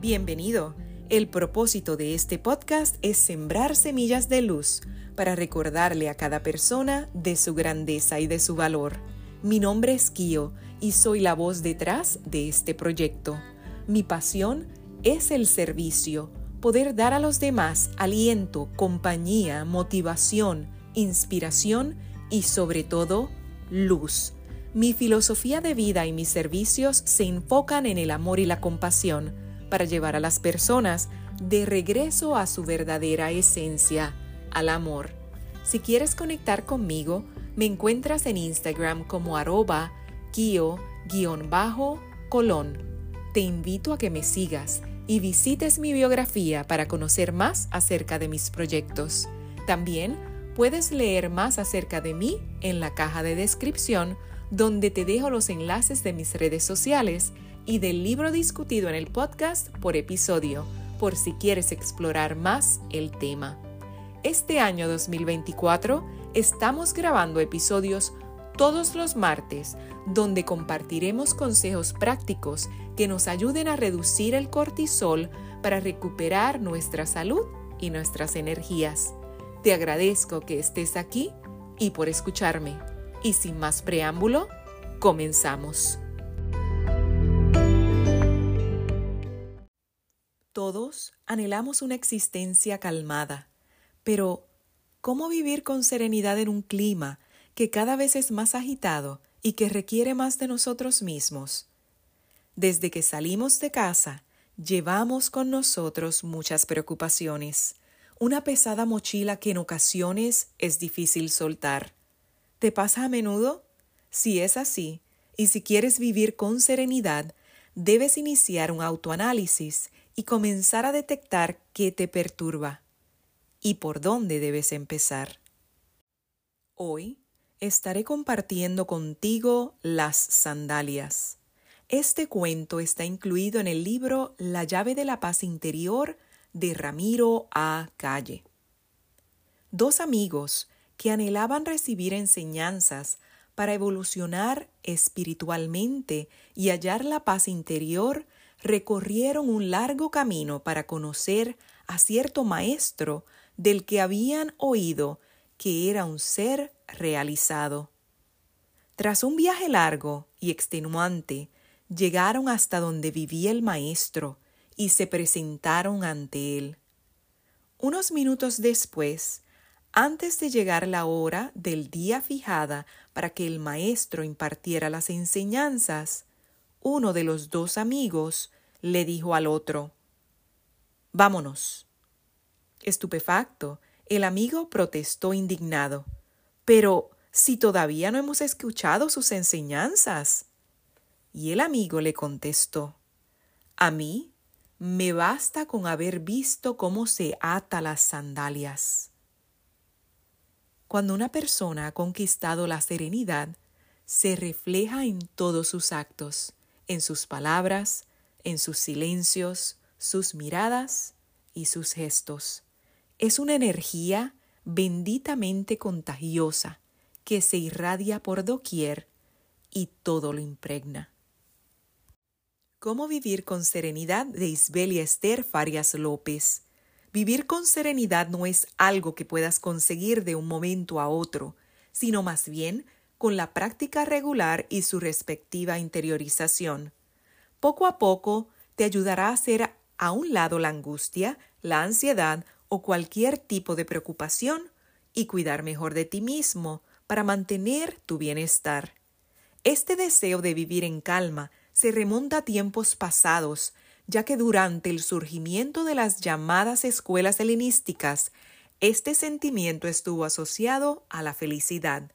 Bienvenido. El propósito de este podcast es sembrar semillas de luz para recordarle a cada persona de su grandeza y de su valor. Mi nombre es Kio y soy la voz detrás de este proyecto. Mi pasión es el servicio, poder dar a los demás aliento, compañía, motivación, inspiración y sobre todo luz. Mi filosofía de vida y mis servicios se enfocan en el amor y la compasión para llevar a las personas de regreso a su verdadera esencia, al amor. Si quieres conectar conmigo, me encuentras en Instagram como arroba kio-colón. Te invito a que me sigas y visites mi biografía para conocer más acerca de mis proyectos. También puedes leer más acerca de mí en la caja de descripción donde te dejo los enlaces de mis redes sociales y del libro discutido en el podcast por episodio, por si quieres explorar más el tema. Este año 2024 estamos grabando episodios todos los martes donde compartiremos consejos prácticos que nos ayuden a reducir el cortisol para recuperar nuestra salud y nuestras energías. Te agradezco que estés aquí y por escucharme. Y sin más preámbulo, comenzamos. Todos anhelamos una existencia calmada, pero ¿cómo vivir con serenidad en un clima que cada vez es más agitado y que requiere más de nosotros mismos? Desde que salimos de casa, llevamos con nosotros muchas preocupaciones, una pesada mochila que en ocasiones es difícil soltar. ¿Te pasa a menudo? Si es así, y si quieres vivir con serenidad, debes iniciar un autoanálisis y comenzar a detectar qué te perturba y por dónde debes empezar. Hoy estaré compartiendo contigo las sandalias. Este cuento está incluido en el libro La llave de la paz interior de Ramiro A. Calle. Dos amigos que anhelaban recibir enseñanzas para evolucionar espiritualmente y hallar la paz interior, recorrieron un largo camino para conocer a cierto maestro del que habían oído que era un ser realizado. Tras un viaje largo y extenuante, llegaron hasta donde vivía el maestro y se presentaron ante él. Unos minutos después, antes de llegar la hora del día fijada para que el maestro impartiera las enseñanzas, uno de los dos amigos le dijo al otro Vámonos. Estupefacto, el amigo protestó indignado. Pero si todavía no hemos escuchado sus enseñanzas. Y el amigo le contestó A mí me basta con haber visto cómo se ata las sandalias. Cuando una persona ha conquistado la serenidad, se refleja en todos sus actos, en sus palabras, en sus silencios, sus miradas y sus gestos. Es una energía benditamente contagiosa que se irradia por doquier y todo lo impregna. ¿Cómo vivir con serenidad? de Isbelia Esther Farias López. Vivir con serenidad no es algo que puedas conseguir de un momento a otro, sino más bien con la práctica regular y su respectiva interiorización. Poco a poco te ayudará a hacer a un lado la angustia, la ansiedad o cualquier tipo de preocupación y cuidar mejor de ti mismo para mantener tu bienestar. Este deseo de vivir en calma se remonta a tiempos pasados ya que durante el surgimiento de las llamadas escuelas helenísticas, este sentimiento estuvo asociado a la felicidad.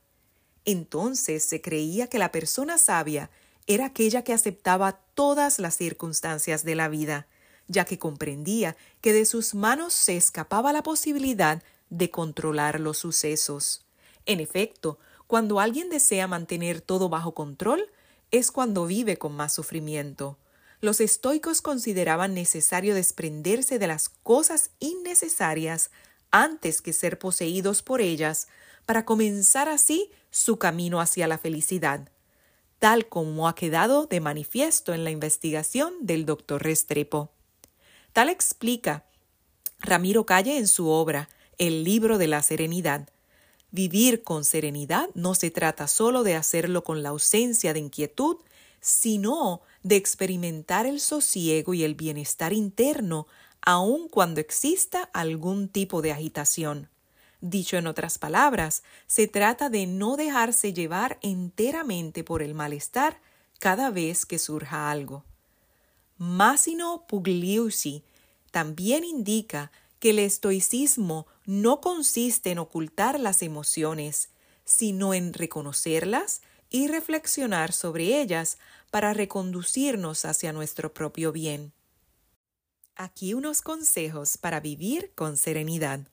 Entonces se creía que la persona sabia era aquella que aceptaba todas las circunstancias de la vida, ya que comprendía que de sus manos se escapaba la posibilidad de controlar los sucesos. En efecto, cuando alguien desea mantener todo bajo control, es cuando vive con más sufrimiento. Los estoicos consideraban necesario desprenderse de las cosas innecesarias antes que ser poseídos por ellas, para comenzar así su camino hacia la felicidad, tal como ha quedado de manifiesto en la investigación del doctor Restrepo. Tal explica Ramiro Calle en su obra El libro de la serenidad. Vivir con serenidad no se trata solo de hacerlo con la ausencia de inquietud, sino de experimentar el sosiego y el bienestar interno aun cuando exista algún tipo de agitación. Dicho en otras palabras, se trata de no dejarse llevar enteramente por el malestar cada vez que surja algo. Massimo Pugliusi también indica que el estoicismo no consiste en ocultar las emociones, sino en reconocerlas y reflexionar sobre ellas para reconducirnos hacia nuestro propio bien. Aquí unos consejos para vivir con serenidad.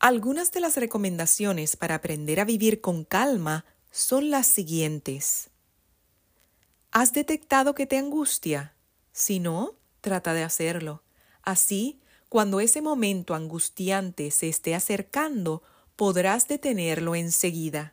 Algunas de las recomendaciones para aprender a vivir con calma son las siguientes. ¿Has detectado que te angustia? Si no, trata de hacerlo. Así, cuando ese momento angustiante se esté acercando, podrás detenerlo enseguida.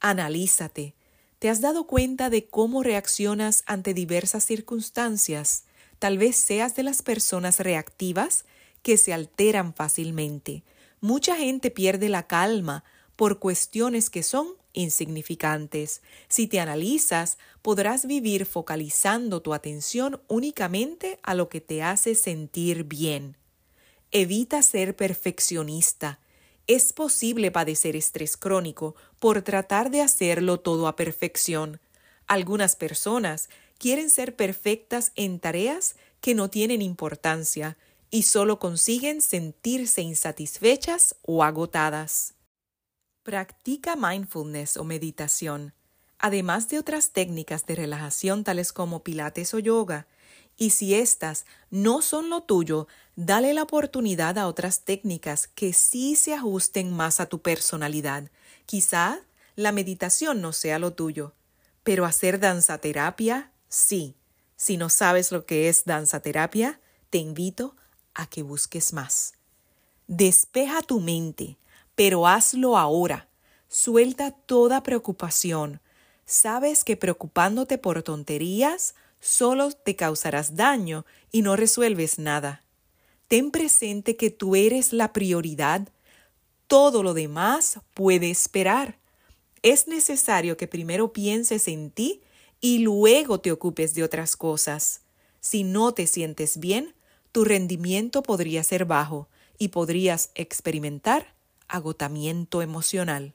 Analízate. ¿Te has dado cuenta de cómo reaccionas ante diversas circunstancias? Tal vez seas de las personas reactivas que se alteran fácilmente. Mucha gente pierde la calma por cuestiones que son insignificantes. Si te analizas, podrás vivir focalizando tu atención únicamente a lo que te hace sentir bien. Evita ser perfeccionista. Es posible padecer estrés crónico por tratar de hacerlo todo a perfección. Algunas personas quieren ser perfectas en tareas que no tienen importancia y solo consiguen sentirse insatisfechas o agotadas. Practica mindfulness o meditación, además de otras técnicas de relajación tales como pilates o yoga, y si éstas no son lo tuyo, dale la oportunidad a otras técnicas que sí se ajusten más a tu personalidad. Quizá la meditación no sea lo tuyo, pero hacer danzaterapia, sí. Si no sabes lo que es danzaterapia, te invito a que busques más. Despeja tu mente, pero hazlo ahora. Suelta toda preocupación. Sabes que preocupándote por tonterías solo te causarás daño y no resuelves nada. Ten presente que tú eres la prioridad. Todo lo demás puede esperar. Es necesario que primero pienses en ti y luego te ocupes de otras cosas. Si no te sientes bien, tu rendimiento podría ser bajo y podrías experimentar agotamiento emocional.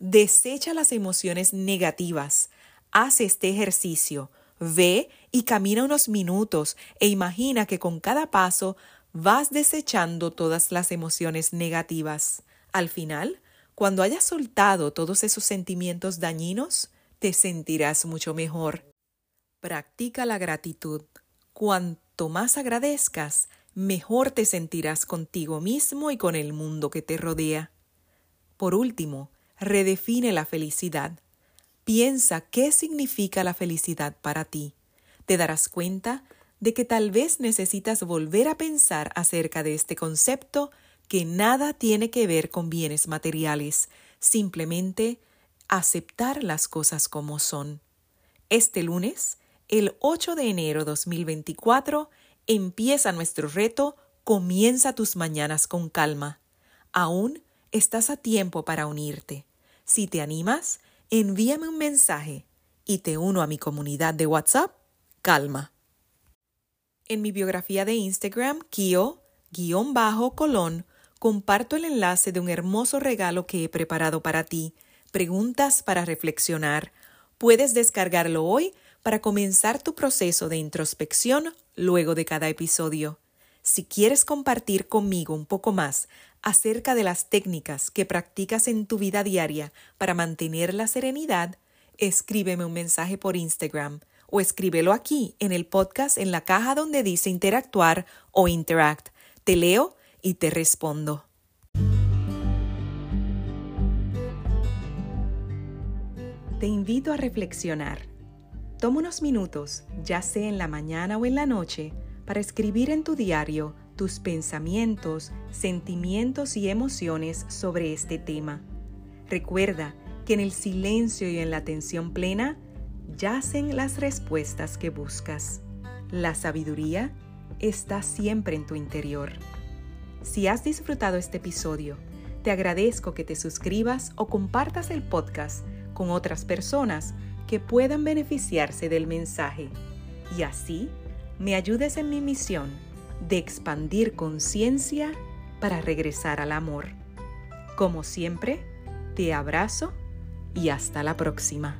Desecha las emociones negativas. Haz este ejercicio. Ve y camina unos minutos e imagina que con cada paso vas desechando todas las emociones negativas. Al final, cuando hayas soltado todos esos sentimientos dañinos, te sentirás mucho mejor. Practica la gratitud. Más agradezcas, mejor te sentirás contigo mismo y con el mundo que te rodea. Por último, redefine la felicidad. Piensa qué significa la felicidad para ti. Te darás cuenta de que tal vez necesitas volver a pensar acerca de este concepto que nada tiene que ver con bienes materiales, simplemente aceptar las cosas como son. Este lunes, el 8 de enero 2024, Empieza nuestro reto, comienza tus mañanas con calma. Aún estás a tiempo para unirte. Si te animas, envíame un mensaje y te uno a mi comunidad de WhatsApp, Calma. En mi biografía de Instagram, Kio-colón, comparto el enlace de un hermoso regalo que he preparado para ti, preguntas para reflexionar. Puedes descargarlo hoy para comenzar tu proceso de introspección luego de cada episodio. Si quieres compartir conmigo un poco más acerca de las técnicas que practicas en tu vida diaria para mantener la serenidad, escríbeme un mensaje por Instagram o escríbelo aquí en el podcast en la caja donde dice interactuar o interact. Te leo y te respondo. Te invito a reflexionar Toma unos minutos, ya sea en la mañana o en la noche, para escribir en tu diario tus pensamientos, sentimientos y emociones sobre este tema. Recuerda que en el silencio y en la atención plena yacen las respuestas que buscas. La sabiduría está siempre en tu interior. Si has disfrutado este episodio, te agradezco que te suscribas o compartas el podcast con otras personas que puedan beneficiarse del mensaje y así me ayudes en mi misión de expandir conciencia para regresar al amor. Como siempre, te abrazo y hasta la próxima.